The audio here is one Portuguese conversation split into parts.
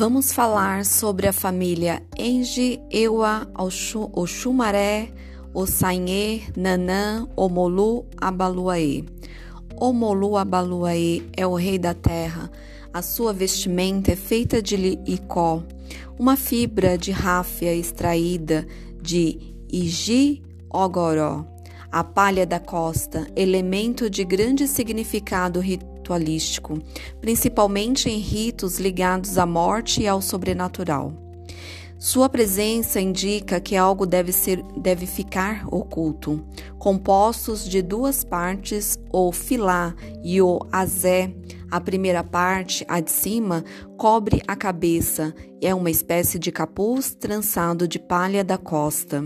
Vamos falar sobre a família Enji, Ewa, Oxumaré, Osanhê, Nanã, Omolu, Abaluaê. Omolu Abaluaê é o rei da terra. A sua vestimenta é feita de icó, uma fibra de ráfia extraída de Iji Ogoró. A palha da costa, elemento de grande significado ritual ritualístico, principalmente em ritos ligados à morte e ao sobrenatural. Sua presença indica que algo deve, ser, deve ficar oculto. Compostos de duas partes, o filá e o azé, a primeira parte, a de cima, cobre a cabeça, é uma espécie de capuz trançado de palha da costa.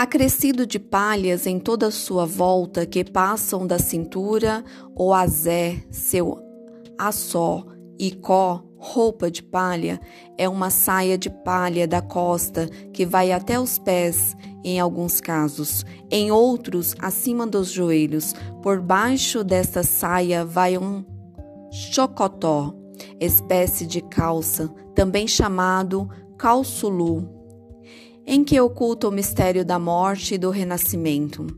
Acrescido de palhas em toda a sua volta que passam da cintura, o azé, seu assó e có, roupa de palha, é uma saia de palha da costa que vai até os pés, em alguns casos, em outros, acima dos joelhos. Por baixo desta saia vai um chocotó, espécie de calça, também chamado calçulu em que oculta o mistério da morte e do renascimento.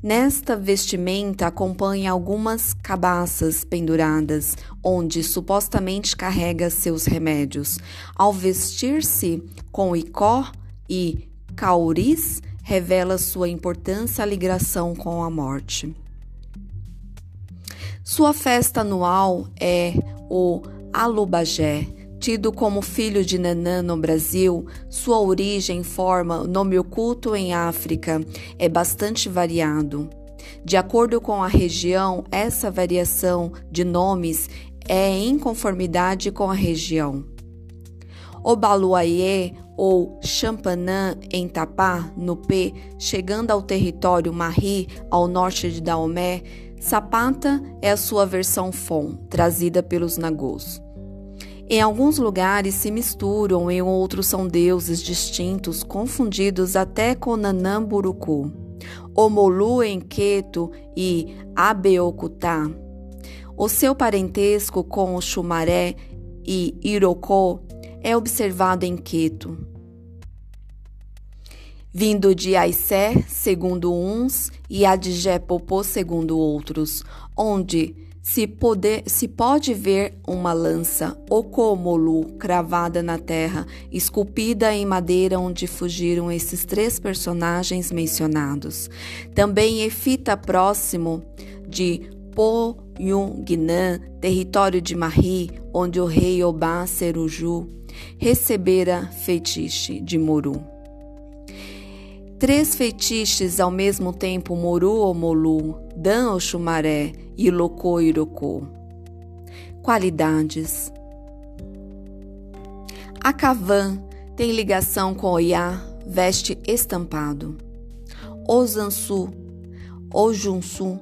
Nesta vestimenta acompanha algumas cabaças penduradas, onde supostamente carrega seus remédios. Ao vestir-se com icó e cauris, revela sua importância à ligação com a morte. Sua festa anual é o Alubagé, Tido como filho de Nanã no Brasil, sua origem forma nome oculto em África é bastante variado. De acordo com a região, essa variação de nomes é em conformidade com a região. O Baluaiê ou Champanã em Tapá, no P, chegando ao território Marri, ao norte de Daomé, Sapata é a sua versão Fon, trazida pelos Nagôs. Em alguns lugares se misturam, em outros são deuses distintos, confundidos até com Nanamburuku, Omolu em Queto e Abeokutá. O seu parentesco com o Xumaré e Irokô é observado em Queto. Vindo de Aissé, segundo uns, e Adjepopô, segundo outros, onde se, poder, se pode ver uma lança ocomolu cravada na terra, esculpida em madeira onde fugiram esses três personagens mencionados. Também Efita próximo de Poyungnan, território de Mahi, onde o rei Obá Seruju recebera feitiço de Moru. Três feitiços ao mesmo tempo, Moru ou Molu, Dan ou Xumaré e Locô Irocô. Qualidades. A Kavan tem ligação com Oiá, veste estampado. O Zansu, o Junsu,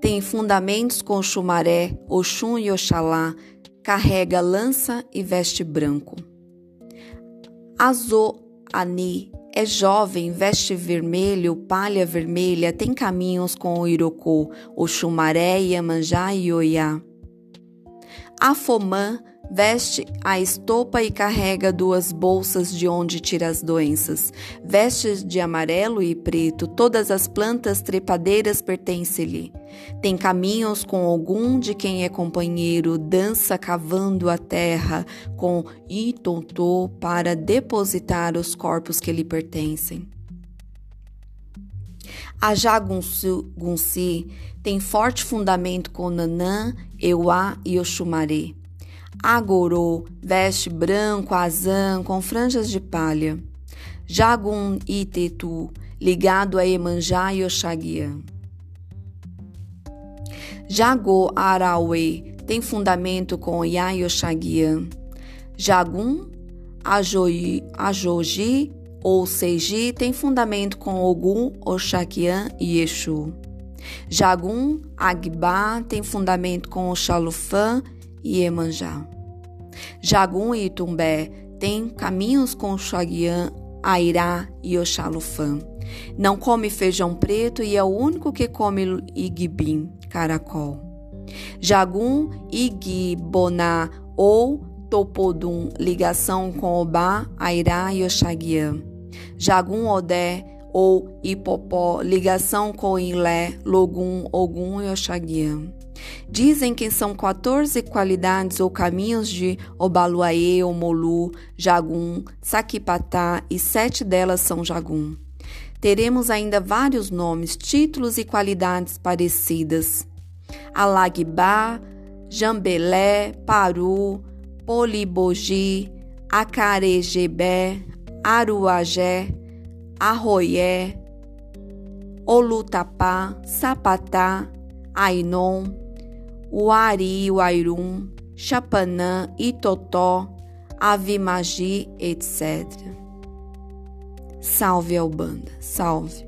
tem fundamentos com Xumaré, Oxum e Oxalá, carrega lança e veste branco. Azo Ani é jovem, veste vermelho, palha vermelha, tem caminhos com o Irocô, o Xumaré, Iemanjá e Oiá. Afomã Veste a estopa e carrega duas bolsas de onde tira as doenças. Vestes de amarelo e preto, todas as plantas trepadeiras pertencem-lhe. Tem caminhos com algum de quem é companheiro, dança cavando a terra com Itontô para depositar os corpos que lhe pertencem. A Jagunsi tem forte fundamento com Nanã, Euá e Oxumaré. Agorô, veste branco, azã, com franjas de palha. Jagun Itetu, ligado a Emanjá e Oxaguiã. Jagô Arauê, tem fundamento com Iá e Oxaguiã. Jagum Ajoji, Ajoji ou Seiji tem fundamento com Ogum, Oxaquiã e Exu. Jagum Agbá tem fundamento com Oxalufã e Emanjá. Jagum e Itumbé têm caminhos com Xaguiã, Airá e Oxalufã. Não come feijão preto e é o único que come igbim, caracol. Jagum, Igboná ou Topodum, ligação com Obá, Airá e Oxaguiã. Jagum Odé ou Ipopó, ligação com Ilé, Logum, Ogum e Oxaguiã. Dizem que são 14 qualidades ou caminhos de Obaluaê, Omolu, Jagum, Saquipatá e sete delas são Jagum. Teremos ainda vários nomes, títulos e qualidades parecidas. Alagbá, Jambelé, Paru, Polibogi, Acaregebé, Aruagé, Arroié, Olutapá, Sapatá, Ainon, Uari, Uairum, Chapanã, Itotó, Avimagi, etc. Salve, Albanda, salve!